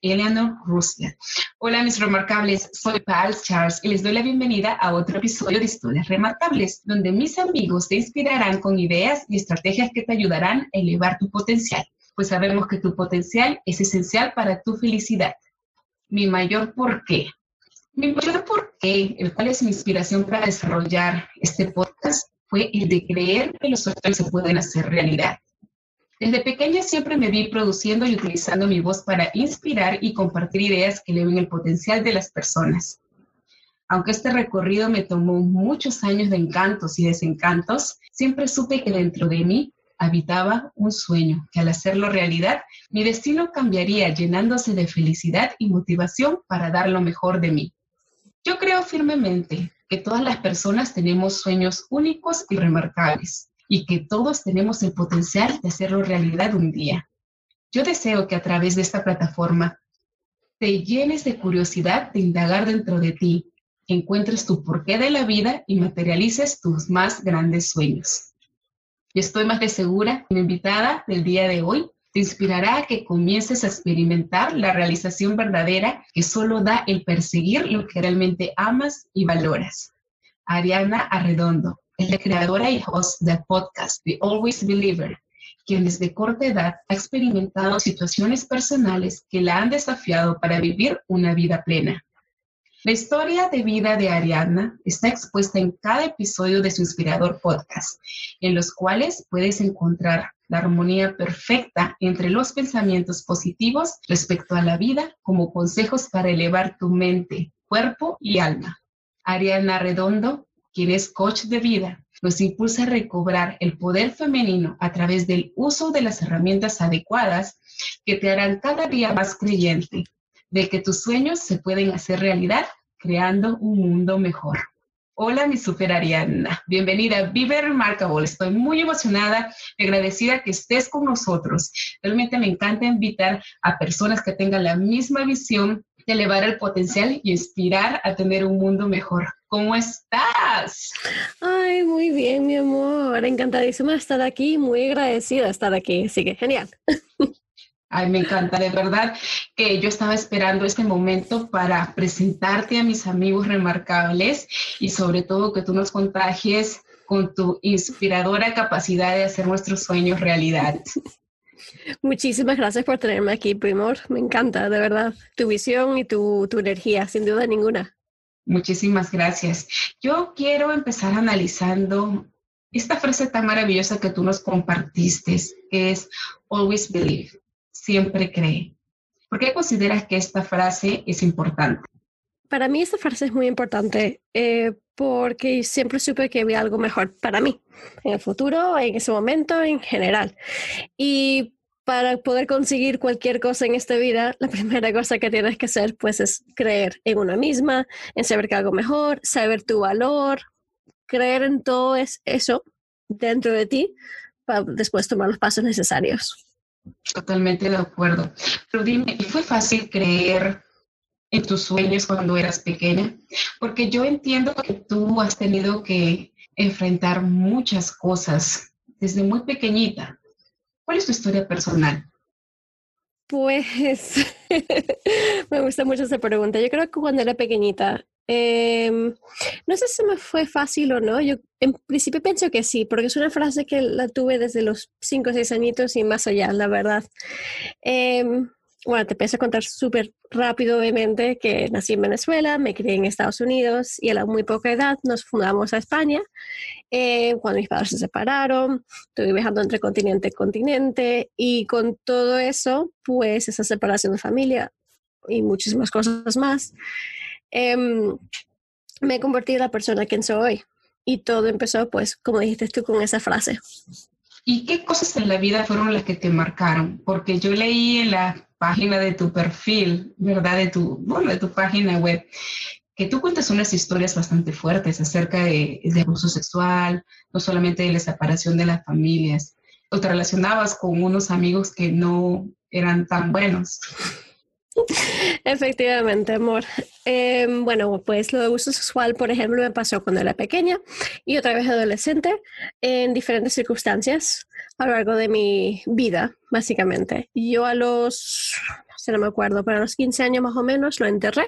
Eleanor Roosevelt. Hola mis remarcables, soy Pal Charles y les doy la bienvenida a otro episodio de Historias Remarcables, donde mis amigos te inspirarán con ideas y estrategias que te ayudarán a elevar tu potencial, pues sabemos que tu potencial es esencial para tu felicidad. Mi mayor porqué. Mi mayor porqué, el cual es mi inspiración para desarrollar este podcast, fue el de creer que los sueños se pueden hacer realidad. Desde pequeña siempre me vi produciendo y utilizando mi voz para inspirar y compartir ideas que eleven el potencial de las personas. Aunque este recorrido me tomó muchos años de encantos y desencantos, siempre supe que dentro de mí habitaba un sueño, que al hacerlo realidad, mi destino cambiaría llenándose de felicidad y motivación para dar lo mejor de mí. Yo creo firmemente que todas las personas tenemos sueños únicos y remarcables y que todos tenemos el potencial de hacerlo realidad un día. Yo deseo que a través de esta plataforma te llenes de curiosidad de indagar dentro de ti, encuentres tu porqué de la vida y materialices tus más grandes sueños. Y estoy más de segura que mi invitada del día de hoy te inspirará a que comiences a experimentar la realización verdadera que solo da el perseguir lo que realmente amas y valoras. Ariana Arredondo, es la creadora y host del podcast The Always Believer, quien desde corta edad ha experimentado situaciones personales que la han desafiado para vivir una vida plena. La historia de vida de Ariadna está expuesta en cada episodio de su inspirador podcast, en los cuales puedes encontrar la armonía perfecta entre los pensamientos positivos respecto a la vida como consejos para elevar tu mente, cuerpo y alma. Ariana Redondo quien es coach de vida, nos impulsa a recobrar el poder femenino a través del uso de las herramientas adecuadas que te harán cada día más creyente de que tus sueños se pueden hacer realidad creando un mundo mejor. Hola, mi super Ariana. Bienvenida a Vive Remarkable. Estoy muy emocionada y agradecida que estés con nosotros. Realmente me encanta invitar a personas que tengan la misma visión de elevar el potencial y inspirar a tener un mundo mejor. ¿Cómo estás? Ay, muy bien, mi amor. Encantadísima de estar aquí, muy agradecida de estar aquí. Así que genial. Ay, me encanta, de verdad que yo estaba esperando este momento para presentarte a mis amigos remarcables y sobre todo que tú nos contagies con tu inspiradora capacidad de hacer nuestros sueños realidad. Muchísimas gracias por tenerme aquí, Primor. Me encanta, de verdad, tu visión y tu, tu energía, sin duda ninguna. Muchísimas gracias. Yo quiero empezar analizando esta frase tan maravillosa que tú nos compartiste, que es always believe, siempre cree. ¿Por qué consideras que esta frase es importante? Para mí esta frase es muy importante eh, porque siempre supe que había algo mejor para mí, en el futuro, en ese momento, en general. Y para poder conseguir cualquier cosa en esta vida, la primera cosa que tienes que hacer pues es creer en una misma, en saber que algo mejor, saber tu valor, creer en todo eso dentro de ti para después tomar los pasos necesarios. Totalmente de acuerdo. Pero dime, ¿fue fácil creer en tus sueños cuando eras pequeña? Porque yo entiendo que tú has tenido que enfrentar muchas cosas desde muy pequeñita. ¿Cuál es tu historia personal? Pues me gusta mucho esa pregunta. Yo creo que cuando era pequeñita, em, no sé si me fue fácil o no. Yo en principio pienso que sí, porque es una frase que la tuve desde los 5 o 6 añitos y más allá, la verdad. Em, bueno, te empiezo a contar súper rápido, obviamente, que nací en Venezuela, me crié en Estados Unidos y a la muy poca edad nos fundamos a España. Eh, cuando mis padres se separaron, estuve viajando entre continente y continente y con todo eso, pues esa separación de familia y muchísimas cosas más, em, me he convertido en la persona que soy hoy. Y todo empezó, pues, como dijiste tú, con esa frase. ¿Y qué cosas en la vida fueron las que te marcaron? Porque yo leí en la página de tu perfil, ¿verdad? De tu, bueno, de tu página web, que tú cuentas unas historias bastante fuertes acerca de, abuso sexual, no solamente de la separación de las familias, o te relacionabas con unos amigos que no eran tan buenos. Efectivamente, amor. Em, bueno, pues lo de abuso sexual, por ejemplo, me pasó cuando era pequeña y otra vez adolescente en diferentes circunstancias a lo largo de mi vida, básicamente. Yo a los, no no me acuerdo, pero a los 15 años más o menos lo enterré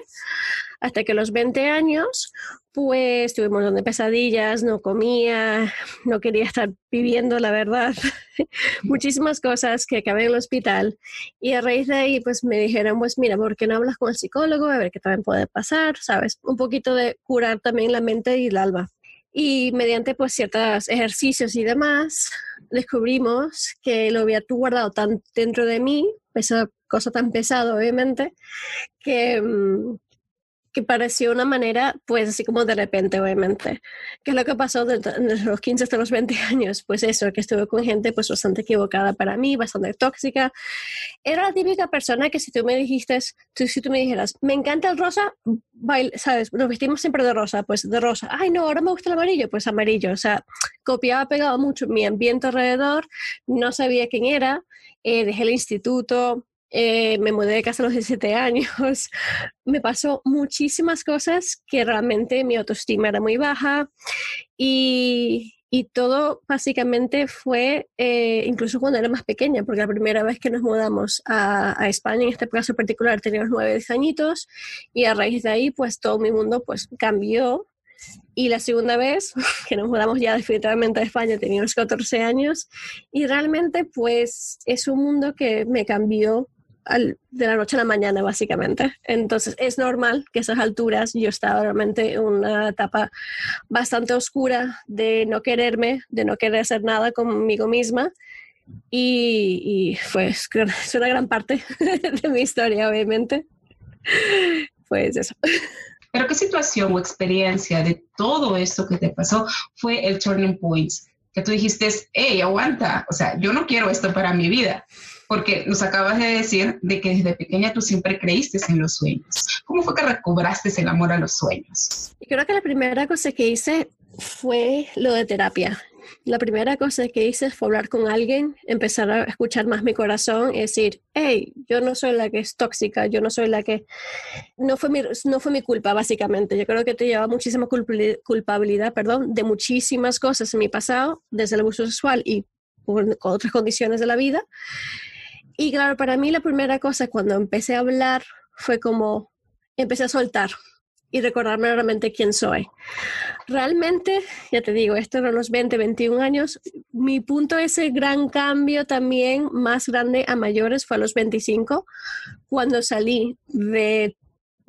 hasta que a los 20 años, pues tuve un montón de pesadillas, no comía, no quería estar viviendo, la verdad, muchísimas cosas que acabé en el hospital. Y a raíz de ahí, pues me dijeron, pues mira, ¿por qué no hablas con el psicólogo? A ver qué también puede pasar, ¿sabes? Un poquito de curar también la mente y el alma. Y mediante pues ciertos ejercicios y demás, descubrimos que lo había guardado tan dentro de mí, esa cosa tan pesada obviamente, que, mm, que pareció una manera, pues así como de repente, obviamente. ¿Qué es lo que pasó desde, los 15 hasta los 20 años? Pues eso, que estuve con gente pues bastante equivocada para mí, bastante tóxica. Era la típica persona que si tú me dijiste, si tú me dijeras, me encanta el rosa, ¿sabes? Nos vestimos siempre de rosa, pues de rosa. Ay, no, ahora me gusta el amarillo, pues amarillo. O sea, copiaba, pegado mucho mi ambiente alrededor, no sabía quién era, eh, dejé el instituto, eh, me mudé de casa a los 17 años, me pasó muchísimas cosas que realmente mi autoestima era muy baja y, todo básicamente fue, eh, incluso cuando era más pequeña, porque la primera vez que nos mudamos a, España, en este caso particular, teníamos 9, 10 añitos y a raíz de ahí pues todo mi mundo pues cambió. Y la segunda vez que nos mudamos ya definitivamente a España, teníamos 14 años y realmente pues es un mundo que me cambió de la noche a la mañana, básicamente. Entonces, es normal que esas alturas yo estaba realmente en una etapa bastante oscura de no quererme, de no querer hacer nada conmigo misma. Y, y pues es una gran parte de mi historia, obviamente. Pues eso. Pero ¿qué situación o experiencia de todo esto que te pasó fue el turning point? Que tú dijiste, hey, aguanta, o sea, yo no quiero esto para mi vida porque nos acabas de decir de que desde pequeña tú siempre creíste en los sueños. ¿Cómo fue que recobraste el amor a los sueños? Creo que la primera cosa que hice fue lo de terapia. La primera cosa que hice fue hablar con alguien, empezar a escuchar más mi corazón y decir, hey, yo no soy la que es tóxica, yo no soy la que... No fue mi, no fue mi culpa, básicamente. Yo creo que te lleva muchísima culpabilidad, perdón, de muchísimas cosas en mi pasado, desde el abuso sexual y con otras condiciones de la vida. Y claro, para mí la primera cosa cuando empecé a hablar fue como empecé a soltar y recordarme realmente quién soy. Realmente, ya te digo, esto eran los 20, 21 años. Mi punto, ese gran cambio también más grande a mayores fue a los 25, cuando salí de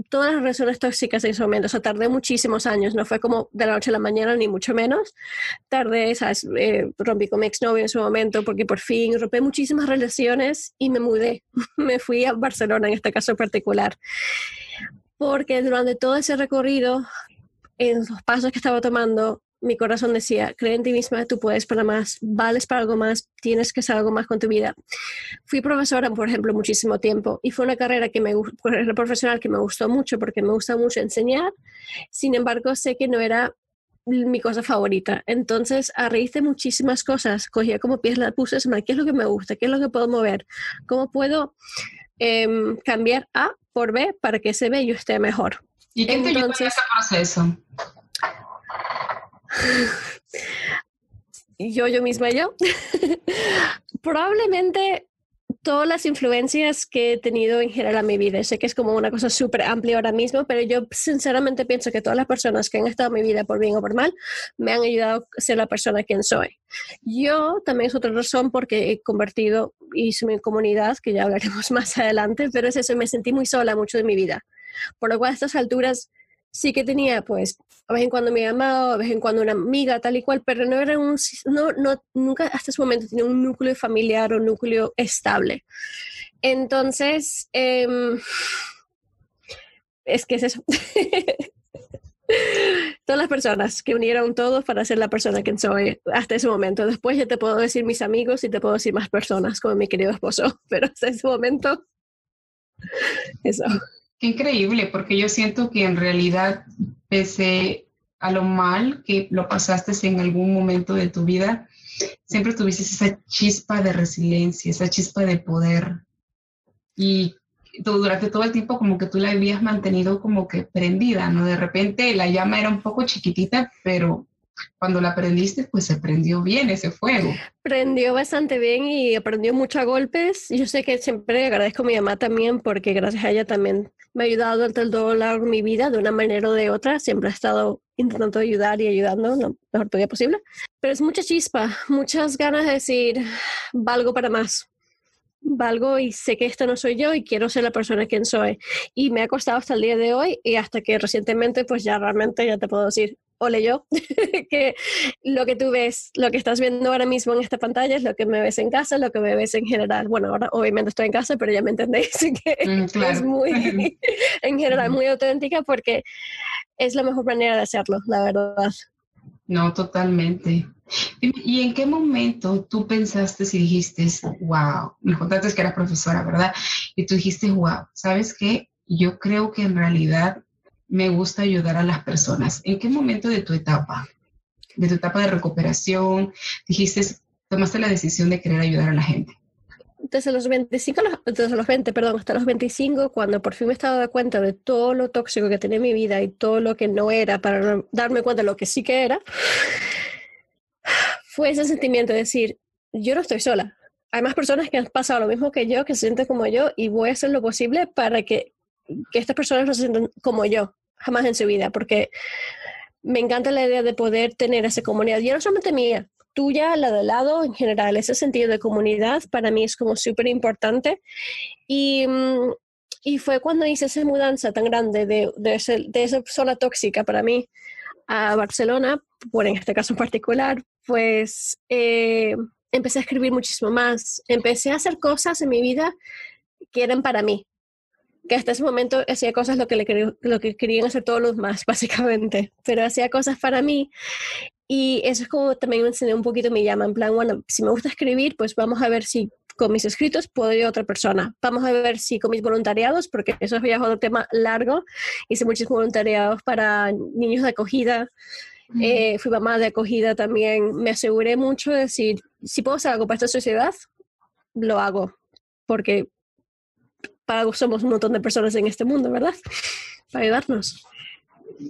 todas las relaciones tóxicas en ese momento. O sea, tardé muchísimos años, no fue como de la noche a la mañana, ni mucho menos. Tardé, ¿sabes? Eh, rompí con mi exnovio en su momento porque por fin rompí muchísimas relaciones y me mudé. me fui a Barcelona en este caso particular. Porque durante todo ese recorrido, en los pasos que estaba tomando, mi corazón decía, cree en ti misma, tú puedes para más, vales para algo más, tienes que hacer algo más con tu vida. Fui profesora, por ejemplo, muchísimo tiempo y fue una carrera que me carrera profesional que me gustó mucho porque me gusta mucho enseñar. Sin embargo, sé que no era mi cosa favorita. Entonces, a raíz de muchísimas cosas, cogía como pies la puse, ¿qué es lo que me gusta? ¿Qué es lo que puedo mover? ¿Cómo puedo em, cambiar A por B para que ese B yo esté mejor? ¿Y qué te Entonces, en ese proceso? Yo, yo misma, yo. Probablemente todas las influencias que he tenido en general en mi vida. Sé que es como una cosa súper amplia ahora mismo, pero yo sinceramente pienso que todas las personas que han estado en mi vida por bien o por mal me han ayudado a ser la persona quien soy. Yo también es otra razón porque he convertido, hice mi comunidad, que ya hablaremos más adelante, pero es eso, me sentí muy sola mucho de mi vida. Por lo cual a estas alturas sí que tenía, pues, a vez en cuando me llamaba, a vez en cuando una amiga, tal y cual, pero no era un, no, no, nunca hasta ese momento tenía un núcleo familiar o un núcleo estable. Entonces, em, es que es eso. Todas las personas que unieron todos para ser la persona que soy hasta ese momento. Después ya te puedo decir mis amigos y te puedo decir más personas, como mi querido esposo, pero hasta ese momento, eso. Increíble, porque yo siento que en realidad, pese a lo mal que lo pasaste en algún momento de tu vida, siempre tuviste esa chispa de resiliencia, esa chispa de poder. Y durante todo el tiempo como que tú la habías mantenido como que prendida, ¿no? De repente la llama era un poco chiquitita, pero cuando la prendiste, pues se prendió bien ese fuego. Prendió bastante bien y aprendió mucho a golpes. Yo sé que siempre agradezco a mi mamá también porque gracias a ella también me ha ayudado durante todo largo mi vida de una manera o de otra. Siempre ha estado intentando ayudar y ayudando lo mejor todavía posible. Pero es mucha chispa, muchas ganas de decir, valgo para más. Valgo y sé que esto no soy yo y quiero ser la persona quien soy. Y me ha costado hasta el día de hoy y hasta que recientemente pues ya realmente ya te puedo decir, ole yo, que lo que tú ves, lo que estás viendo ahora mismo en esta pantalla es lo que me ves en casa, lo que me ves en general. Bueno, ahora obviamente estoy en casa, pero ya me entendéis que mm, es muy, en general, muy auténtica porque es la mejor manera de hacerlo, la verdad. No, totalmente. ¿Y en qué momento tú pensaste si dijiste, wow, me contaste que eras profesora, ¿verdad? Y tú dijiste, wow, ¿sabes qué? Yo creo que en realidad me gusta ayudar a las personas. ¿En qué momento de tu etapa, de tu etapa de recuperación, dijiste, tomaste la decisión de querer ayudar a la gente? Desde los 25, desde los 20, perdón, hasta los 25, cuando por fin me estaba dando cuenta de todo lo tóxico que tenía en mi vida y todo lo que no era, para darme cuenta de lo que sí que era, fue ese sentimiento de decir, yo no estoy sola. Hay más personas que han pasado lo mismo que yo, que se sienten como yo, y voy a hacer lo posible para que, que estas personas no se sientan como yo jamás en su vida, porque me encanta la idea de poder tener esa comunidad, y no solamente mía, tuya, la de lado, en general, ese sentido de comunidad para mí es como súper importante. Y, mm, fue cuando hice esa mudanza tan grande de, esa zona tóxica para mí a Barcelona, por en este caso en particular, pues eh, empecé a escribir muchísimo más, empecé a hacer cosas en mi vida que eran para mí, que hasta ese momento hacía cosas lo que, le lo que querían hacer todos los más, básicamente, pero hacía cosas para mí. Y eso es como también me enseñó un poquito mi llama, en plan, bueno, si me gusta escribir, pues vamos a ver si con mis escritos puedo ir a otra persona. Vamos a ver si con mis voluntariados, porque eso es otro tema largo, hice muchos voluntariados para niños de acogida, eh, fui mamá de acogida también, me aseguré mucho de decir, si puedo hacer algo para esta sociedad, lo hago, porque somos un montón de personas en este mundo, ¿verdad? Para ayudarnos.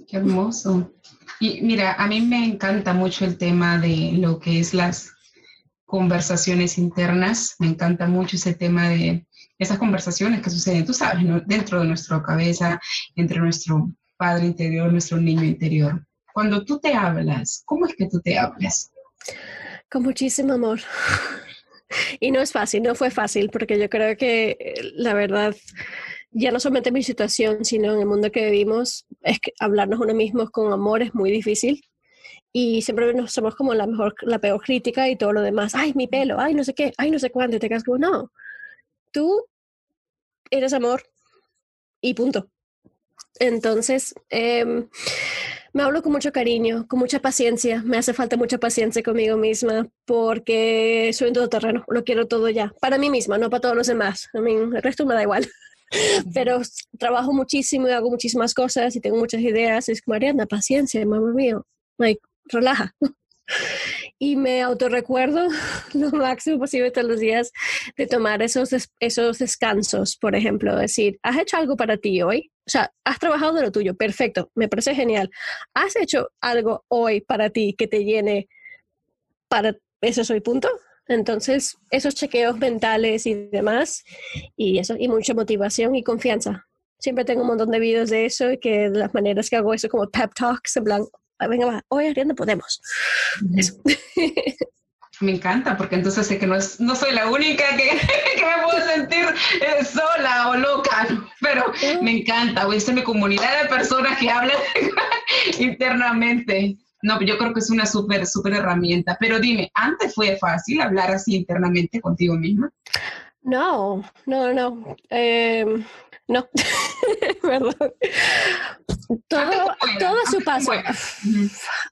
Qué hermoso. Y mira, a mí me encanta mucho el tema de lo que es las conversaciones internas. Me encanta mucho ese tema de esas conversaciones que suceden, tú sabes, dentro de nuestra cabeza, entre nuestro padre interior, nuestro niño interior. Cuando tú te hablas, ¿cómo es que tú te hablas? Con muchísimo amor. Y no es fácil, no fue fácil, porque yo creo que eh, la verdad, ya no solamente en mi situación, sino en el mundo que vivimos, es que hablarnos uno mismo con amor es muy difícil. Y siempre nos somos como la mejor, la peor crítica y todo lo demás. Ay, mi pelo, ay, no sé qué, ay, no sé cuánto. Y te quedas como, no, tú eres amor y punto. Entonces, eh, me hablo con mucho cariño, con mucha paciencia. Me hace falta mucha paciencia conmigo misma porque soy un todoterreno, lo quiero todo ya. Para mí misma, no para todos los demás. A mí, el resto me da igual. Pero trabajo muchísimo y hago muchísimas cosas y tengo muchas ideas. Es como, Ariana, paciencia, mamá mío. Like, relaja. y me autorrecuerdo lo máximo posible todos los días de tomar esos, esos descansos, por ejemplo, decir, ¿has hecho algo para ti hoy? O sea, has trabajado de lo tuyo, perfecto, me parece genial. ¿Has hecho algo hoy para ti que te llene para ese soy punto? Entonces, esos chequeos mentales y demás, y eso, y mucha motivación y confianza. Siempre tengo un montón de videos de eso y que las maneras que hago eso como pep talks, en plan, ah, venga, va, hoy Ariana podemos. Eso. Me encanta, porque entonces sé que no, es, no soy la única que, que me puedo sentir eh, sola o loca, pero me encanta, voy a mi comunidad de personas que hablan internamente. No, yo creo que es una súper, súper herramienta. Pero dime, ¿antes fue fácil hablar así internamente contigo misma? No, no, no. Eh, no, perdón. Todo, todo su paso.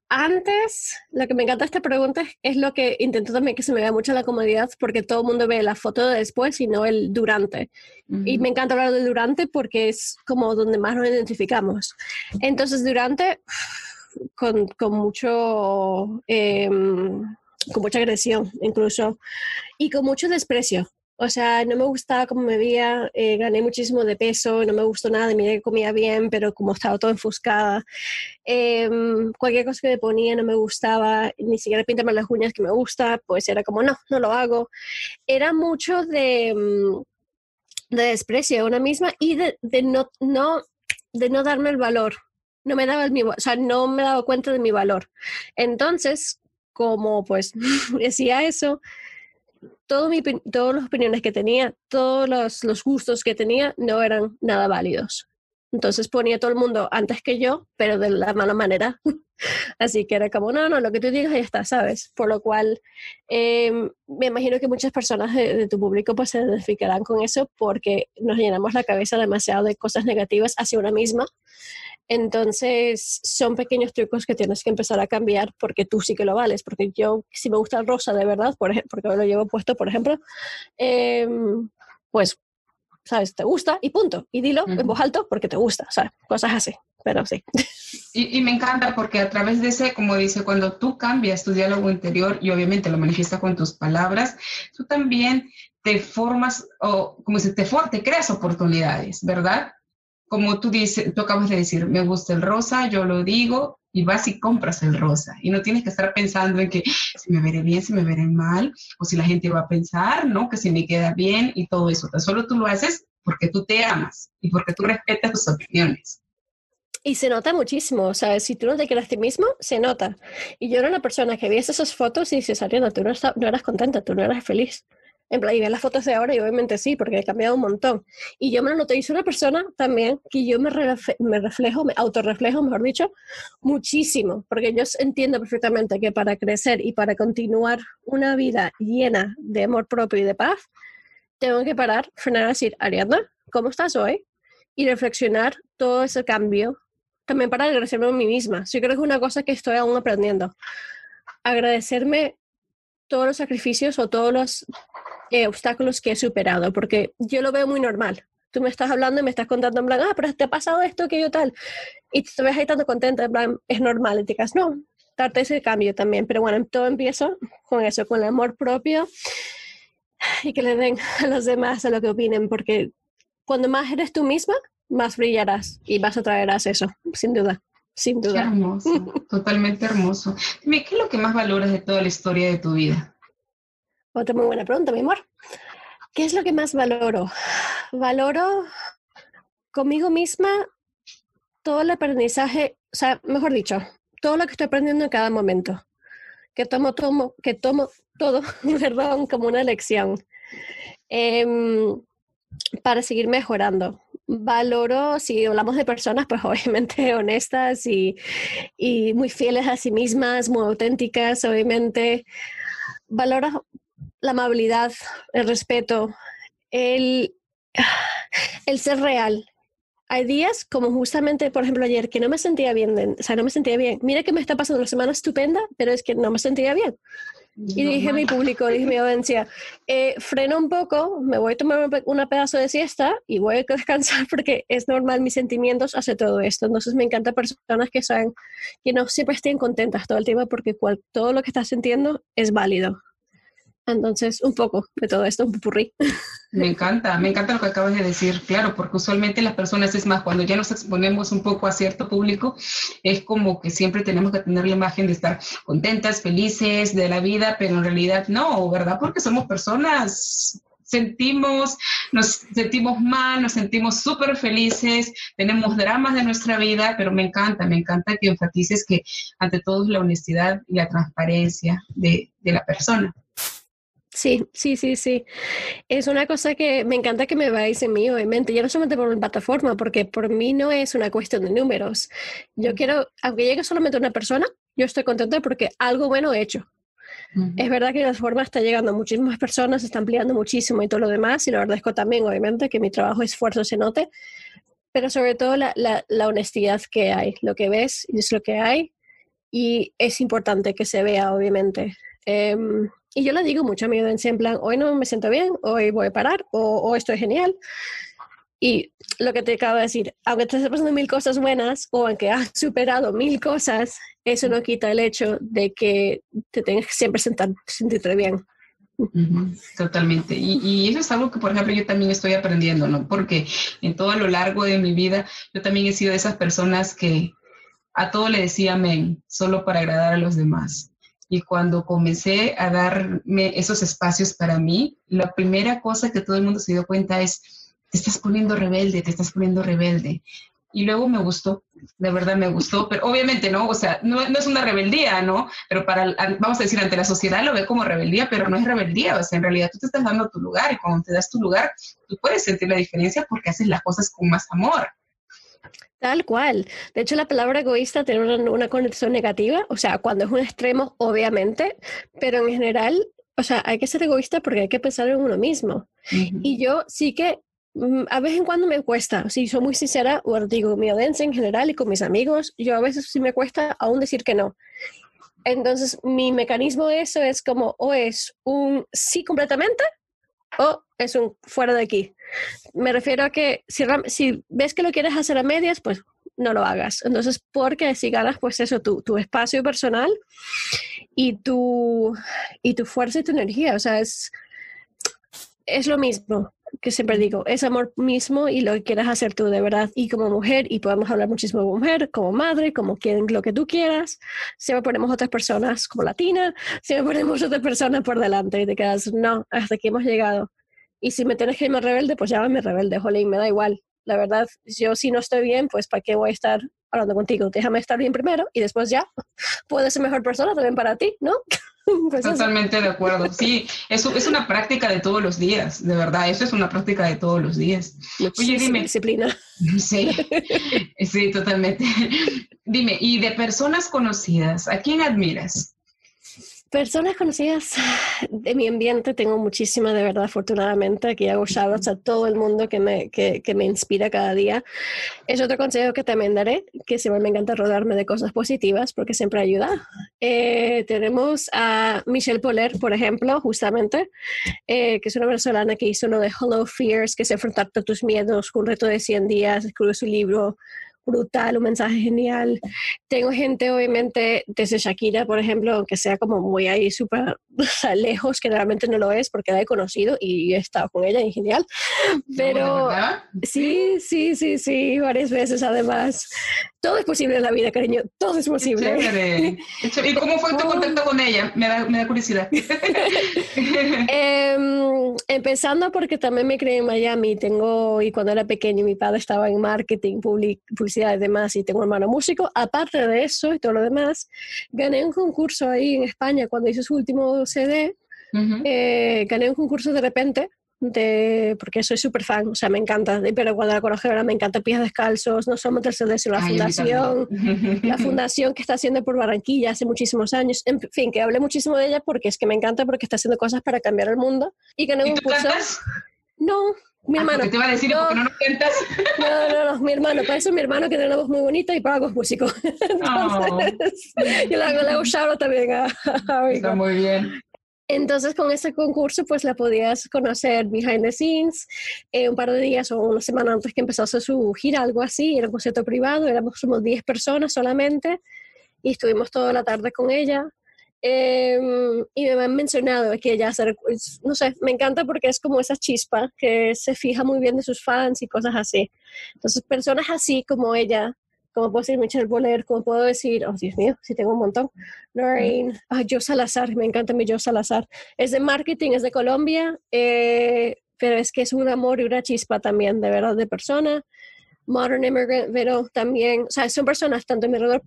Antes, lo que me encanta esta pregunta es lo que intento también que se me vea mucho la comodidad, porque todo el mundo ve la foto de después y no el durante. Y me encanta hablar del durante porque es como donde más nos identificamos. Entonces, durante con, con mucho, eh, con mucha agresión incluso, y con mucho desprecio. O sea, no me gustaba cómo me veía, eh, gané muchísimo de peso, no me gustó nada, mira que comía bien, pero como estaba todo enfuscada, eh, cualquier cosa que me ponía no me gustaba, ni siquiera pintarme las uñas que me gusta, pues era como, no, no lo hago. Era mucho de, mm, de desprecio a una misma y de, de, no, no, de no darme el valor no me daba el o sea, no me daba cuenta de mi valor. Entonces, como pues decía eso, todo mi, todas las opiniones que tenía, todos los, los, gustos que tenía no eran nada válidos. Entonces ponía a todo el mundo antes que yo, pero de la mala manera. Así que era como, no, no, lo que tú digas ya está, ¿sabes? Por lo cual, eh, me imagino que muchas personas de, de, tu público pues se identificarán con eso porque nos llenamos la cabeza demasiado de cosas negativas hacia una misma entonces, son pequeños trucos que tienes que empezar a cambiar porque tú sí que lo vales. Porque yo, si me gusta el rosa de verdad, por ejemplo, porque lo llevo puesto, por ejemplo, eh, pues, ¿sabes? Te gusta y punto. Y dilo en voz alta porque te gusta, sea, cosas así. Pero sí. Y, me encanta porque a través de ese, como dice, cuando tú cambias tu diálogo interior y obviamente lo manifiestas con tus palabras, tú también te formas o como si te, te creas oportunidades, ¿verdad? como tú dices, tú acabas de decir, me gusta el rosa, yo lo digo y vas y compras el rosa. Y no tienes que estar pensando en que si me veré bien, si me veré mal, o si la gente va a pensar, ¿no? Que si me queda bien y todo eso. Tan solo tú lo haces porque tú te amas y porque tú respetas tus opiniones. Y se nota muchísimo, o sea, si tú no te quieres a ti mismo, se nota. Y yo era una persona que veías esas fotos y dices, Ariana, tú no, no eras contenta, tú no eras feliz. En plan, y ver las fotos de ahora y obviamente sí, porque he cambiado un montón. Y yo me lo noté, y soy una persona también que yo me, me reflejo, me autorreflejo, mejor dicho, muchísimo, porque yo entiendo perfectamente que para crecer y para continuar una vida llena de amor propio y de paz, tengo que parar, frenar a decir, Ariadna, ¿cómo estás hoy? Y reflexionar todo ese cambio, también para agradecerme a mí misma. Yo creo que es una cosa que estoy aún aprendiendo. Agradecerme todos los sacrificios o todos los eh, obstáculos que he superado, porque yo lo veo muy normal. Tú me estás hablando y me estás contando en plan, ah, pero te ha pasado esto, que yo tal. Y te ves ahí tanto contenta, en plan, es normal. Y te digas, no, darte ese cambio también. Pero bueno, todo empieza con eso, con el amor propio y que le den a los demás a lo que opinen, porque cuando más eres tú misma, más brillarás y vas a traerás eso, sin duda. Sin duda. Qué hermoso, totalmente hermoso. Dime, ¿qué es lo que más valoras de toda la historia de tu vida? Otra muy buena pregunta, mi amor. ¿Qué es lo que más valoro? Valoro conmigo misma todo el aprendizaje, o sea, mejor dicho, todo lo que estoy aprendiendo en cada momento. Que tomo, tomo, que tomo todo, perdón, como una lección. Eh, para seguir mejorando. Valoro, si hablamos de personas, pues obviamente honestas y, y muy fieles a sí mismas, muy auténticas, obviamente. Valoro la amabilidad, el respeto, el, el ser real. Hay días, como justamente, por ejemplo, ayer, que no me sentía bien, o sea, no me sentía bien. Mira que me está pasando una semana estupenda, pero es que no me sentía bien. Y dije a mi público, dije mi audiencia, eh, freno un poco, me voy a tomar un pedazo de siesta y voy a descansar porque es normal mis sentimientos hace todo esto. Entonces me encanta personas que saben que no siempre estén contentas todo el tiempo porque cual, todo lo que estás sintiendo es válido. Entonces, un poco de todo esto, un pupurrí. Me encanta, me encanta lo que acabas de decir, claro, porque usualmente las personas, es más, cuando ya nos exponemos un poco a cierto público, es como que siempre tenemos que tener la imagen de estar contentas, felices de la vida, pero en realidad no, ¿verdad? Porque somos personas sentimos, nos sentimos mal, nos sentimos súper felices, tenemos dramas de nuestra vida, pero me encanta, me encanta que enfatices que ante todo es la honestidad y la transparencia de la persona. Sí, sí, sí, sí. Es una cosa que me encanta que me veáis en mí, obviamente. Ya no solamente por mi plataforma, porque por mí no es una cuestión de números. Yo quiero, aunque llegue solamente una persona, yo estoy contenta porque algo bueno he hecho. Es verdad que la forma está llegando a muchísimas personas, se está ampliando muchísimo y todo lo demás, y lo agradezco también, obviamente, que mi trabajo, esfuerzo se note, pero sobre todo la, la, la honestidad que hay. Lo que ves es lo que hay, y es importante que se vea, obviamente. Um, y yo le digo mucho a mi audiencia en plan, hoy no me siento bien, hoy voy a parar, o, o esto es genial. Y lo que te acabo de decir, aunque estés pasando mil cosas buenas o aunque has superado mil cosas, eso no quita el hecho de que te tengas que siempre sentar, sentirte bien. totalmente. Y, y, eso es algo que, por ejemplo, yo también estoy aprendiendo, ¿no? Porque en todo lo largo de mi vida, yo también he sido de esas personas que a todo le decía amén, solo para agradar a los demás. Y cuando comencé a darme esos espacios para mí, la primera cosa que todo el mundo se dio cuenta es, te estás poniendo rebelde, te estás poniendo rebelde. Y luego me gustó, de verdad me gustó, pero obviamente no, o sea, no, no, es una rebeldía, ¿no? Pero para, vamos a decir, ante la sociedad lo ve como rebeldía, pero no es rebeldía, o sea, en realidad tú te estás dando tu lugar y cuando te das tu lugar, tú puedes sentir la diferencia porque haces las cosas con más amor. Tal cual. De hecho, la palabra egoísta tiene una, una, connotación negativa, o sea, cuando es un extremo, obviamente, pero en general, o sea, hay que ser egoísta porque hay que pensar en uno mismo. Uh -huh. Y yo sí que mm, a vez en cuando me cuesta, si soy muy sincera, o digo, mi audiencia en general y con mis amigos, yo a veces sí me cuesta aún decir que no. Entonces, mi mecanismo de eso es como, o es un sí completamente, o es un fuera de aquí. Me refiero a que si, si, ves que lo quieres hacer a medias, pues no lo hagas. Entonces, porque si ganas, pues eso, tu, tu espacio personal y tu, y tu fuerza y tu energía, o sea, es, es lo mismo que siempre digo, es amor mismo y lo que quieras hacer tú de verdad. Y como mujer, y podemos hablar muchísimo como mujer, como madre, como quien, lo que tú quieras, siempre ponemos otras personas como latina, siempre ponemos otras personas por delante y te quedas, no, hasta aquí hemos llegado. Y si me tienes que irme rebelde, pues llámame rebelde, jolín, me da igual. La verdad, yo si no estoy bien, pues ¿para qué voy a estar hablando contigo? Déjame estar bien primero y después ya puedo ser mejor persona también para ti, ¿no? Pues Totalmente eso. de acuerdo. Sí, eso es una práctica de todos los días, de verdad, eso es una práctica de todos los días. Muchísima Oye, dime. Disciplina. Sí, sí, totalmente. Dime, y de personas conocidas, ¿a quién admiras? Personas conocidas de mi ambiente tengo muchísimas, de verdad, afortunadamente. Aquí hago shoutouts a todo el mundo que me, que, que, me inspira cada día. Es otro consejo que también daré, que siempre me encanta rodarme de cosas positivas porque siempre ayuda. Eh, tenemos a Michelle Poler, por ejemplo, justamente, eh, que es una venezolana que hizo lo de Hello Fears, que es enfrentarte a tus miedos un reto de 100 días, escribió su libro brutal, un mensaje genial. Tengo gente, obviamente, desde Shakira, por ejemplo, aunque sea como muy ahí súper lejos, que realmente no lo es porque la he conocido y he estado con ella y genial. Pero sí, sí, sí, sí, varias veces además. Todo es posible en la vida, cariño, todo es posible. ¿Y cómo fue tu contacto con ella? Me da, me da curiosidad. eh, empezando porque también me crié en Miami, tengo, y cuando era pequeño mi padre estaba en marketing, public, publicidad y demás, y tengo un hermano músico. Aparte de eso y todo lo demás, gané un concurso ahí en España cuando hice su último CD. Uh -huh. eh, gané un concurso de repente de, porque soy súper fan, o sea, me encanta, pero cuando la conozco ahora me encanta Pies Descalzos, no somos del CD, sino la Ay, fundación, la fundación que está haciendo por Barranquilla hace muchísimos años, en fin, que hablé muchísimo de ella porque es que me encanta porque está haciendo cosas para cambiar el mundo y gané ¿Y un tú curso. Cantas? No, mi ah, hermano. te iba a decir, no, ¿por qué no nos cantas? No, no, no, mi hermano, para eso mi hermano que tiene una voz muy bonita y Pago es músico. Entonces, oh. yo le hago, le hago también a, a Está muy bien. Entonces, con ese concurso, pues la podías conocer behind the scenes eh, un par de días o una semana antes que empezase su gira, algo así. Era un concierto privado, éramos somos 10 personas solamente y estuvimos toda la tarde con ella. Em, y me han mencionado que ella, no sé, me encanta porque es como esa chispa que se fija muy bien de sus fans y cosas así. Entonces, personas así como ella, como puedo decir Michelle Boller, como puedo decir, oh Dios mío, sí tengo un montón, Lorraine, ah, Joe Salazar, me encanta mi Joe Salazar. Es de marketing, es de Colombia, eh, pero es que es un amor y una chispa también, de verdad, de persona. Modern Immigrant, pero también, o sea, son personas tanto en mi alrededor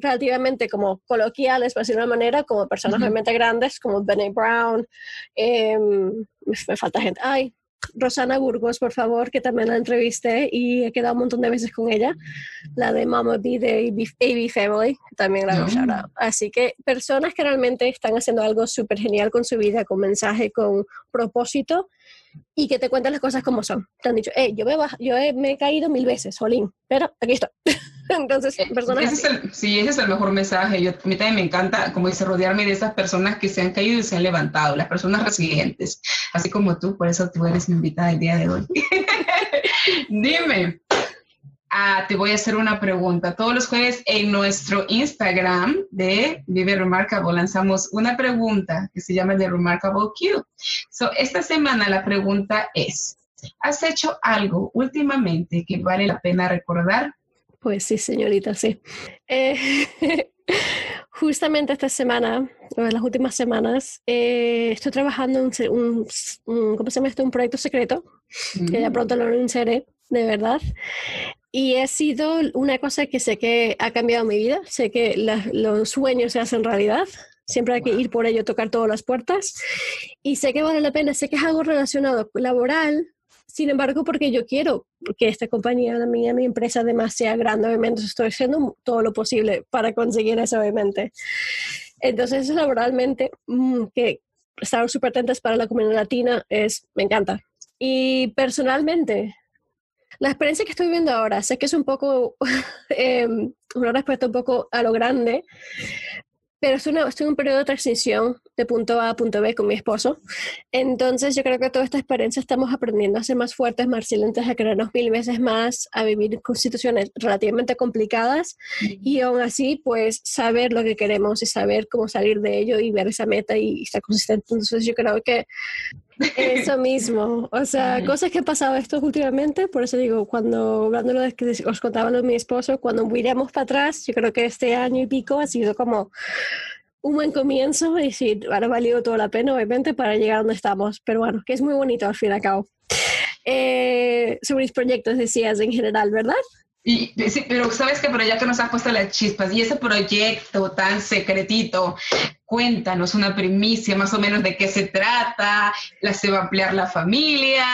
relativamente como coloquiales, por decirlo de una manera, como personas realmente grandes, como Benny Brown, em, me falta gente, ay, Rosana Burgos, por favor, que también la entrevisté y he quedado un montón de veces con ella, la de Mama B de AB Family, también la he Así que personas que realmente están haciendo algo súper genial con su vida, con mensaje, con propósito y que te cuentan las cosas como son. Te han dicho, hey, yo me, yo me he caído mil veces, Jolín, pero aquí estoy. Entonces, eh, personas... sí, ese es el mejor mensaje. Yo, a mí también me encanta, como dice, rodearme de esas personas que se han caído y se han levantado, las personas resilientes, así como tú, por eso tú eres mi invitada el día de hoy. Dime, Ah, te voy a hacer una pregunta. Todos los jueves en nuestro Instagram de Vive Remarkable lanzamos una pregunta que se llama The Remarkable Q. So, esta semana la pregunta es, ¿has hecho algo últimamente que vale la pena recordar? Pues sí, señorita, sí. Eh, justamente esta semana, o en las últimas semanas, eh, estoy trabajando en un, ¿cómo se llama esto? Un proyecto secreto, que ya mm. pronto lo anunciaré, de verdad. Y ha sido una cosa que sé que ha cambiado mi vida. Sé que los sueños se hacen realidad. Siempre hay que ir por ello, tocar todas las puertas. Y sé que vale la pena. Sé que es algo relacionado laboral. Sin embargo, porque yo quiero que esta compañía, la mía, mi empresa, además sea grande, obviamente estoy haciendo todo lo posible para conseguir eso, obviamente. Entonces, laboralmente, mm, que estar súper atentas para la comunidad latina es, me encanta. Y personalmente, la experiencia que estoy viviendo ahora, sé que es un poco, eh, una respuesta un poco a lo grande, pero estoy, en un periodo de transición de punto A a punto B con mi esposo. Entonces yo creo que toda esta experiencia estamos aprendiendo a ser más fuertes, más resilientes, a querernos mil veces más, a vivir con situaciones relativamente complicadas y aún así pues saber lo que queremos y saber cómo salir de ello y ver esa meta y estar consistente. Entonces yo creo que eso mismo, o sea, cosas que han pasado estos últimamente, por eso digo, cuando hablando de que os contaba lo de mi esposo, cuando miramos para atrás, yo creo que este año y pico ha sido como un buen comienzo y sí, ahora ha valido toda la pena, obviamente, para llegar a donde estamos, pero bueno, que es muy bonito al fin y al cabo. Eh, sobre mis proyectos decías en general, ¿verdad? Y, sí, pero sabes que pero ya que nos has puesto las chispas y ese proyecto tan secretito, cuéntanos una primicia más o menos de qué se trata, la se va a ampliar la familia,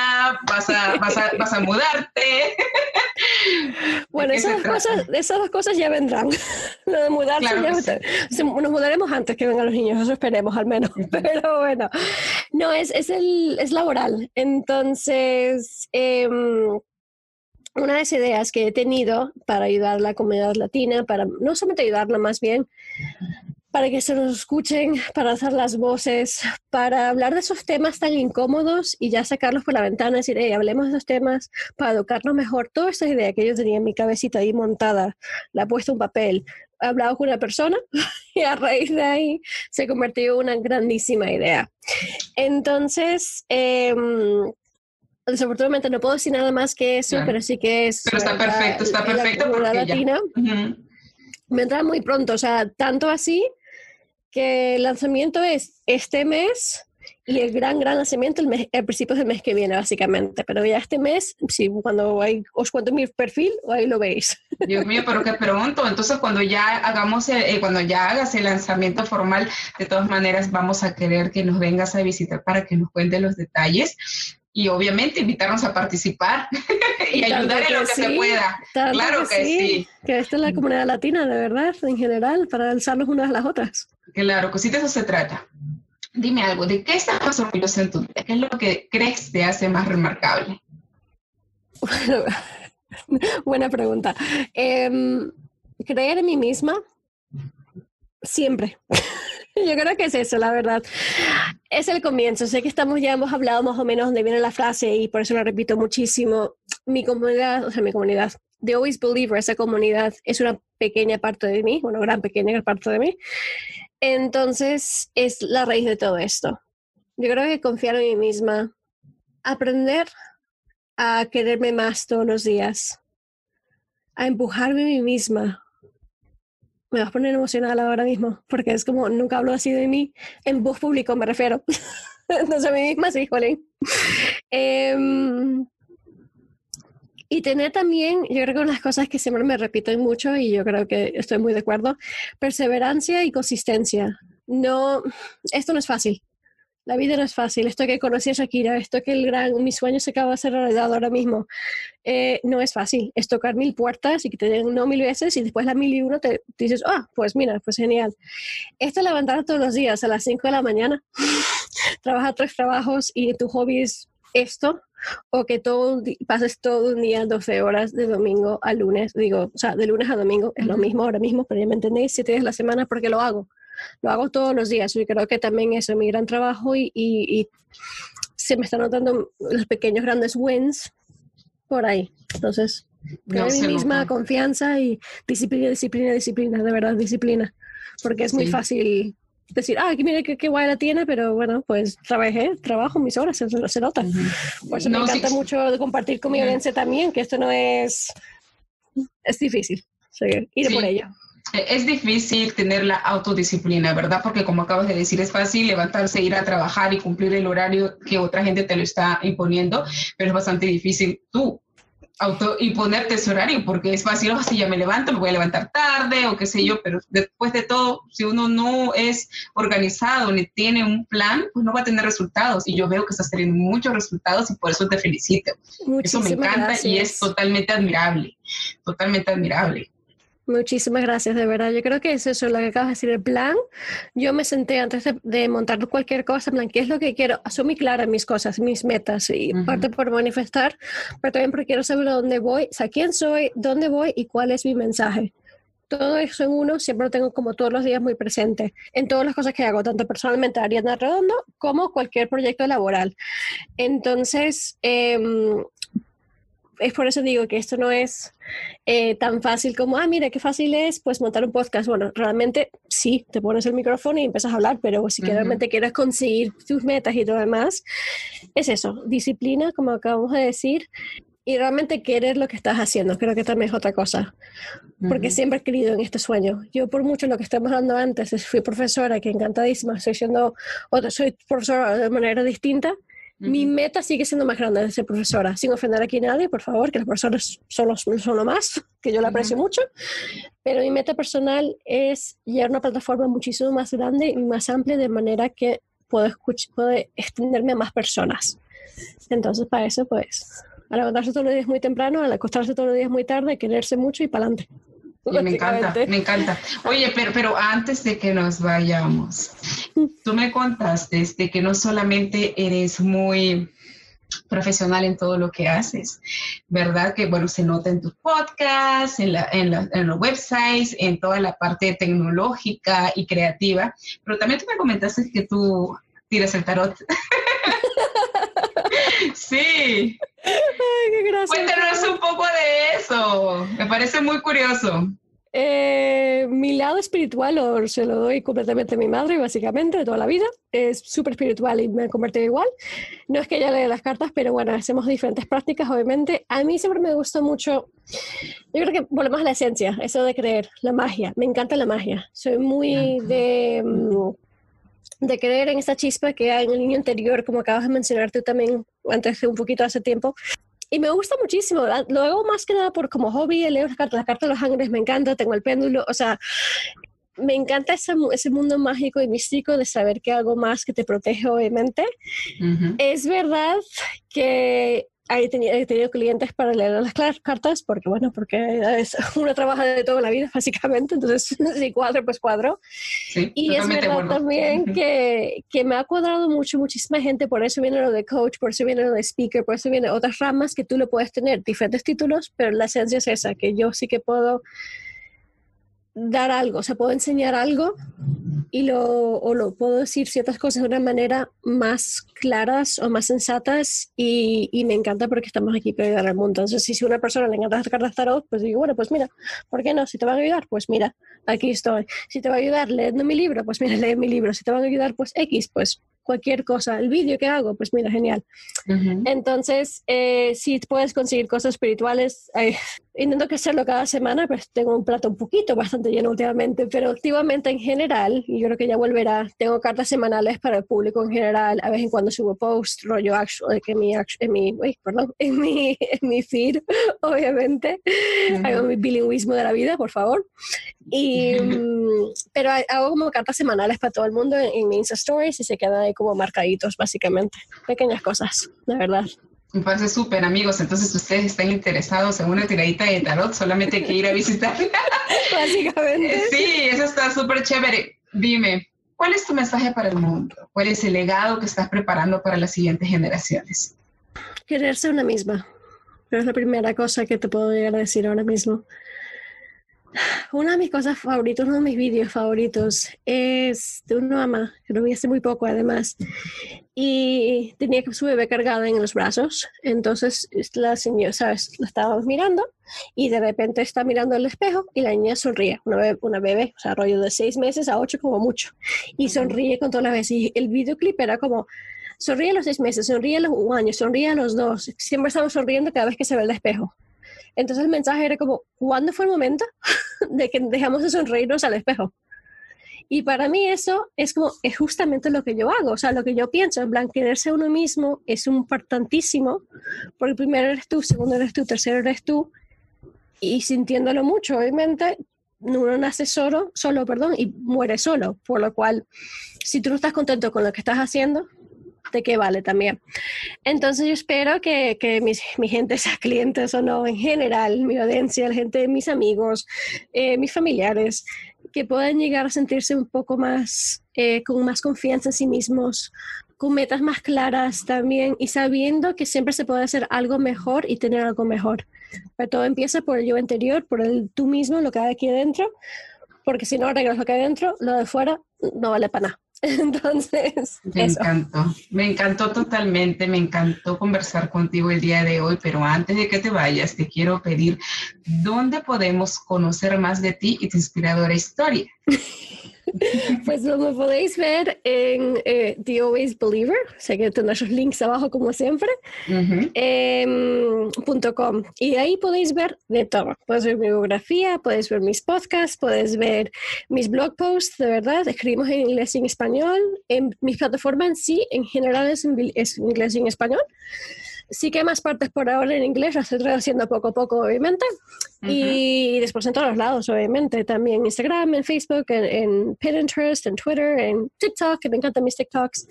vas a, vas a, vas a mudarte. Bueno, esas, cosas, esas dos cosas ya vendrán. Lo de mudarse ya Nos mudaremos antes que vengan los niños, eso esperemos al menos. Pero bueno, no, es, es, el, es laboral. Entonces, eh, una de las ideas que he tenido para ayudar a la comunidad latina, para no solamente ayudarla más bien, para que se nos escuchen, para hacer las voces, para hablar de esos temas tan incómodos y ya sacarlos por la ventana decir, hey, hablemos de esos temas para educarnos mejor. Toda esa idea que yo tenía en mi cabecita ahí montada, la he puesto en papel, he hablado con una persona y a raíz de ahí se convirtió en una grandísima idea. Entonces, eh, desafortunadamente no puedo decir nada más que eso, pero sí que es... Pero está perfecto, está perfecto. La latina. Me entra muy pronto, o sea, tanto así que el lanzamiento es este mes y el gran, gran lanzamiento el, mes, el principio del mes que viene, básicamente. Pero ya este mes, sí, cuando hay, os cuento mi perfil, ahí lo veis. Dios mío, pero qué pronto. Entonces, cuando ya hagamos, eh, cuando ya hagas el lanzamiento formal, de todas maneras, vamos a querer que nos vengas a visitar para que nos cuente los detalles y obviamente invitarnos a participar y ayudar en lo que se pueda. Claro que, sí. Que esta es la comunidad latina, de verdad, en general, para alzarnos unas a las otras. Claro, que sí de eso se trata. Dime algo, ¿de qué estás más orgulloso en tu vida? ¿Qué es lo que crees te hace más remarcable? buena pregunta. Em, creer en mí misma, siempre. Yo creo que es eso, la verdad. Es el comienzo. Sé que estamos ya hemos hablado más o menos donde viene la frase y por eso lo repito muchísimo. Mi comunidad, o sea, mi comunidad, The Always Believer, esa comunidad es una pequeña parte de mí, una gran pequeña parte de mí. Entonces, es la raíz de todo esto. Yo creo que confiar en mí misma, aprender a quererme más todos los días, a empujarme a mí misma. Me vas a poner emocional ahora mismo, porque es como nunca hablo así de mí, en voz público me refiero. Entonces a mí misma sí, jolín. Em, y tener también, yo creo que una de las cosas que siempre me repiten mucho y yo creo que estoy muy de acuerdo, perseverancia y consistencia. No, esto no es fácil. La vida no es fácil. Esto que conocí a Shakira, esto que el gran, mi sueño se acaba de hacer realidad ahora mismo, eh, no es fácil. Es tocar mil puertas y que te den no mil veces y después la mil y uno te, dices, ah, pues mira, pues genial. Esto es levantar todos los días a las 5 de la mañana, trabajar tres trabajos y tu hobby es esto, o que todo pases todo un día 12 horas de domingo a lunes, digo, o sea, de lunes a domingo es lo mismo ahora mismo, pero ya me entendéis, siete días a la semana porque lo hago lo hago todos los días y creo que también eso es mi gran trabajo y, y, se me están notando los pequeños grandes wins por ahí. Entonces, en mí misma, confianza y disciplina, disciplina, disciplina, de verdad, disciplina. Porque es muy fácil decir, ah, mira qué, qué guay la tiene, pero bueno, pues trabajé, trabajo mis horas, se, se nota. Por eso me encanta mucho compartir con mi audiencia también, que esto no es, es difícil, ir por ello. Es difícil tener la autodisciplina, ¿verdad? Porque como acabas de decir, es fácil levantarse, ir a trabajar y cumplir el horario que otra gente te lo está imponiendo, pero es bastante difícil tú auto imponerte ese horario porque es fácil, oh, si ya me levanto, me voy a levantar tarde o qué sé yo, pero después de todo, si uno no es organizado ni tiene un plan, pues no va a tener resultados. Y yo veo que estás teniendo muchos resultados y por eso te felicito. eso me encanta y es totalmente admirable, totalmente admirable. Muchísimas gracias, de verdad. Yo creo que es eso lo que acabas de decir, el plan. Yo me senté antes de, montar cualquier cosa, plan, ¿qué es lo que quiero? Soy muy clara mis cosas, mis metas, y parte por manifestar, pero también porque quiero saber dónde voy, o sea, quién soy, dónde voy y cuál es mi mensaje. Todo eso en uno siempre lo tengo como todos los días muy presente en todas las cosas que hago, tanto personalmente Ariana Redondo como cualquier proyecto laboral. Entonces, eh, es por eso digo que esto no es eh, tan fácil como, ah, mira, qué fácil es, pues montar un podcast. Bueno, realmente sí, te pones el micrófono y empiezas a hablar, pero si realmente quieres conseguir tus metas y todo demás, es eso, disciplina, como acabamos de decir, y realmente querer lo que estás haciendo. Creo que también es otra cosa, porque siempre he querido en este sueño. Yo, por mucho lo que estamos hablando antes, fui profesora, que encantadísima, estoy siendo, otra, soy profesora de manera distinta, mi meta sigue siendo más grande de ser profesora, sin ofender aquí a nadie, por favor, que las personas son, los, son lo más, que yo la aprecio mucho, pero mi meta personal es llegar a una plataforma muchísimo más grande y más amplia de manera que puedo, puedo extenderme a más personas. Entonces, para eso, pues, a levantarse todos los días muy temprano, a acostarse todos los días muy tarde, quererse mucho y para adelante me encanta, me encanta. Oye, pero, pero antes de que nos vayamos, tú me contaste de que no solamente eres muy profesional en todo lo que haces, ¿verdad? Que bueno, se nota en tus podcasts, en, la, en, en, los websites, en toda la parte tecnológica y creativa, pero también tú me comentaste que tú tiras el tarot. sí. Ay, qué Cuéntanos un poco de eso. Me parece muy curioso. Eh, mi lado espiritual se lo doy completamente a mi madre, básicamente, de toda la vida. Es súper espiritual y me ha convertido igual. No es que ella lea las cartas, pero bueno, hacemos diferentes prácticas, obviamente. A mí siempre me gusta mucho, yo creo que volvemos a la esencia, eso de creer, la magia. Me encanta la magia. Soy muy de... Mm, de creer en esta chispa que hay en el niño interior, como acabas de mencionar tú también antes de un poquito hace tiempo. Y me gusta muchísimo, lo hago más que nada por como hobby, leo las cartas, las cartas de los ángeles me encanta, tengo el péndulo, o sea, me encanta ese, ese, mundo mágico y místico de saber que algo más que te protege, obviamente. Es verdad que he tenido, clientes para leer las cartas, porque bueno, porque es, uno trabaja de toda la vida, básicamente, entonces si cuadro, pues cuadro. y es verdad también que, que, me ha cuadrado mucho, muchísima gente, por eso viene lo de coach, por eso viene lo de speaker, por eso viene otras ramas que tú le puedes tener, diferentes títulos, pero la esencia es esa, que yo sí que puedo dar algo, o sea, puedo enseñar algo y lo, o lo puedo decir ciertas cosas de una manera más claras o más sensatas y, y, me encanta porque estamos aquí para ayudar al mundo. Entonces, si a una persona le encanta las cartas tarot, pues digo, bueno, pues mira, ¿por qué no? Si te van a ayudar, pues mira, aquí estoy. Si te va a ayudar leyendo mi libro, pues mira, lee mi libro. Si te van a ayudar, pues X, pues cualquier cosa. El vídeo que hago, pues mira, genial. Entonces, eh, si puedes conseguir cosas espirituales, eh, intento que hacerlo cada semana, pues tengo un plato un poquito bastante lleno últimamente, pero últimamente en general, y yo creo que ya volverá, tengo cartas semanales para el público en general, a vez en cuando subo post, rollo actual, que mi, en mi, perdón, en mi, en mi feed, obviamente, hago mi bilingüismo de la vida, por favor. Y, pero hago como cartas semanales para todo el mundo en, en mi Insta Stories y se quedan ahí como marcaditos, básicamente. Pequeñas cosas, la verdad. Me parece súper, amigos. Entonces, ustedes están interesados en una tiradita de tarot, solamente hay que ir a visitar. Básicamente. Sí, eso está súper chévere. Dime, ¿cuál es tu mensaje para el mundo? ¿Cuál es el legado que estás preparando para las siguientes generaciones? Quererse una misma. es la primera cosa que te puedo llegar a decir ahora mismo. Una de mis cosas favoritas, uno de mis vídeos favoritos es de una mamá, que lo vi hace muy poco además, y tenía su bebé cargada en los brazos. Entonces la señora, ¿sabes? La estábamos mirando y de repente está mirando el espejo y la niña sonríe, una bebé, una bebé o sea, rollo de seis meses a ocho como mucho, y sonríe con todas las veces. Y el videoclip era como, sonríe a los seis meses, sonríe a los un año, sonríe a los dos, siempre estamos sonriendo cada vez que se ve el espejo. Entonces el mensaje era como, ¿cuándo fue el momento de que dejamos de sonreírnos al espejo? Y para mí eso es como, es justamente lo que yo hago, o sea, lo que yo pienso, en plan, quererse uno mismo es importantísimo, porque primero eres tú, segundo eres tú, tercero eres tú, y sintiéndolo mucho, obviamente, uno nace solo, solo, perdón, y muere solo, por lo cual, si tú no estás contento con lo que estás haciendo, de qué vale también. Entonces yo espero que, que mi gente, sea clientes o no, en general, mi audiencia, la gente, mis amigos, eh, mis familiares, que puedan llegar a sentirse un poco más, eh, con más confianza en sí mismos, con metas más claras también y sabiendo que siempre se puede hacer algo mejor y tener algo mejor. Pero todo empieza por el yo interior, por el tú mismo, lo que hay aquí adentro, porque si no arreglas lo que hay adentro, lo de fuera no vale para nada. Entonces, me encantó, me encantó totalmente, me encantó conversar contigo el día de hoy, pero antes de que te vayas, te quiero pedir dónde podemos conocer más de ti y tu inspiradora historia. Pues lo podéis ver en eh, The Always Believer, sé que tendrás los links abajo como siempre, em, .com. Y ahí podéis ver de todo. Puedes ver mi biografía, puedes ver mis podcasts, puedes ver mis blog posts, de verdad, escribimos en inglés y en español. En mi plataforma en sí, en general es, en, es inglés y en español. Sí que hay más partes por ahora en inglés, las estoy traduciendo poco a poco, obviamente. Y después en todos los lados, obviamente. También en Instagram, en Facebook, en, Pinterest, en Twitter, en TikTok, que me encantan mis TikToks.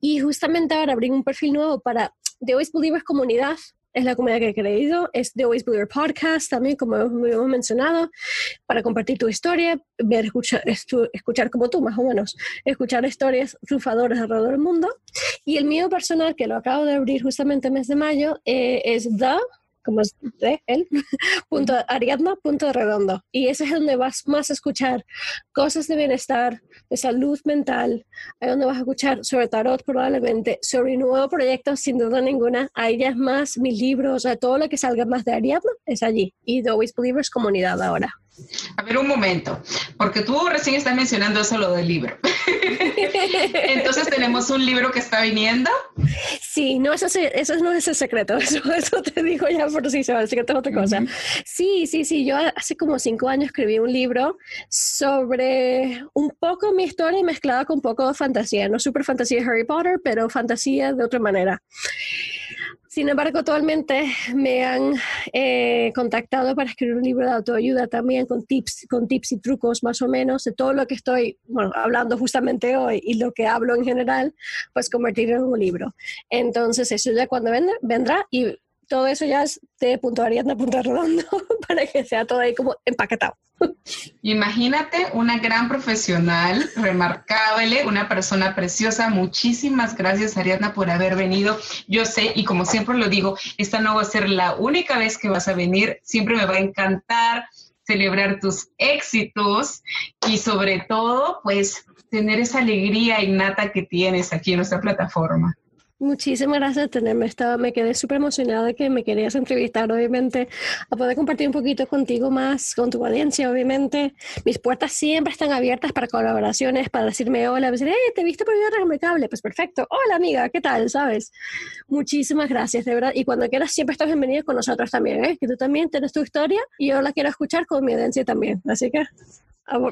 Y justamente ahora abrí un perfil nuevo para The Always Believers Comunidad, es la comunidad que he creído, es The Always Believer Podcast también, como hemos mencionado, para compartir tu historia, ver, escuchar, escuchar como tú, más o menos, escuchar historias triunfadoras alrededor del mundo. Y el mío personal, que lo acabo de abrir justamente el mes de mayo, eh, es The como es de él, punto Ariadna, punto redondo. Y ese es donde vas más a escuchar cosas de bienestar, de salud mental, ahí donde vas a escuchar sobre tarot probablemente, sobre nuevo proyecto sin duda ninguna, ahí ya es más mis libros, o todo lo que salga más de Ariadna es allí. Y The Always Believers comunidad ahora. A ver, un momento, porque tú recién estás mencionando eso lo del libro. Entonces, ¿tenemos un libro que está viniendo? Sí, no, eso, eso no es el secreto, eso, te digo ya por si se va, así que tengo otra cosa. Sí, sí, sí, yo hace como cinco años escribí un libro sobre un poco mi historia mezclada con un poco de fantasía, no super fantasía de Harry Potter, pero fantasía de otra manera. Sin embargo, actualmente me han eh, contactado para escribir un libro de autoayuda también con tips, con tips y trucos más o menos de todo lo que estoy hablando justamente hoy y lo que hablo en general, pues convertirlo en un libro. Entonces, eso ya cuando vendrá y todo eso ya es de punto ariadna punto redondo para que sea todo ahí como empaquetado. Imagínate una gran profesional, remarcable, una persona preciosa. Muchísimas gracias, Ariadna, por haber venido. Yo sé, y como siempre lo digo, esta no va a ser la única vez que vas a venir. Siempre me va a encantar celebrar tus éxitos y sobre todo, pues, tener esa alegría innata que tienes aquí en nuestra plataforma. Muchísimas gracias por tenerme. Estaba, me quedé súper emocionada de que me querías entrevistar, obviamente, a poder compartir un poquito contigo más, con tu audiencia, obviamente. Mis puertas siempre están abiertas para colaboraciones, para decirme hola, decir, hey, te viste por mi cable. Pues perfecto. Hola, amiga, ¿qué tal? ¿Sabes? Muchísimas gracias, de verdad. Y cuando quieras, siempre estás bienvenido con nosotros también, ¿eh? Que tú también tienes tu historia y yo la quiero escuchar con mi audiencia también. Así que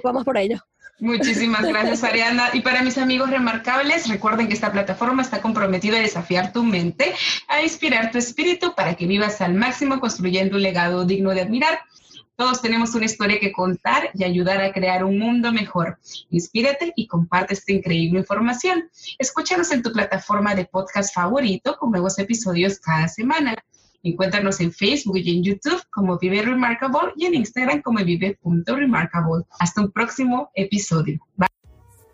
vamos por ello. Muchísimas gracias, Ariana. Y para mis amigos remarcables, recuerden que esta plataforma está comprometida a desafiar tu mente, a inspirar tu espíritu para que vivas al máximo construyendo un legado digno de admirar. Todos tenemos una historia que contar y ayudar a crear un mundo mejor. Inspírate y comparte esta increíble información. Escúchanos en tu plataforma de podcast favorito con nuevos episodios cada semana. Encuéntranos en Facebook y en YouTube como Vive Remarkable y en Instagram como vive.remarkable. Hasta un próximo episodio. Bye.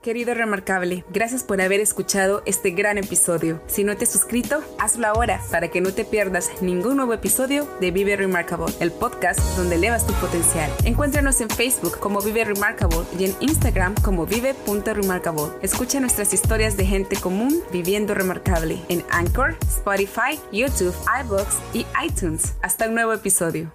Querido Remarkable, gracias por haber escuchado este gran episodio. Si no te has suscrito, hazlo ahora para que no te pierdas ningún nuevo episodio de Vive Remarkable, el podcast donde elevas tu potencial. Encuéntranos en Facebook como Vive Remarkable y en Instagram como vive.remarkable. Escucha nuestras historias de gente común viviendo remarkable en Anchor, Spotify, YouTube, iBooks y iTunes. Hasta un nuevo episodio.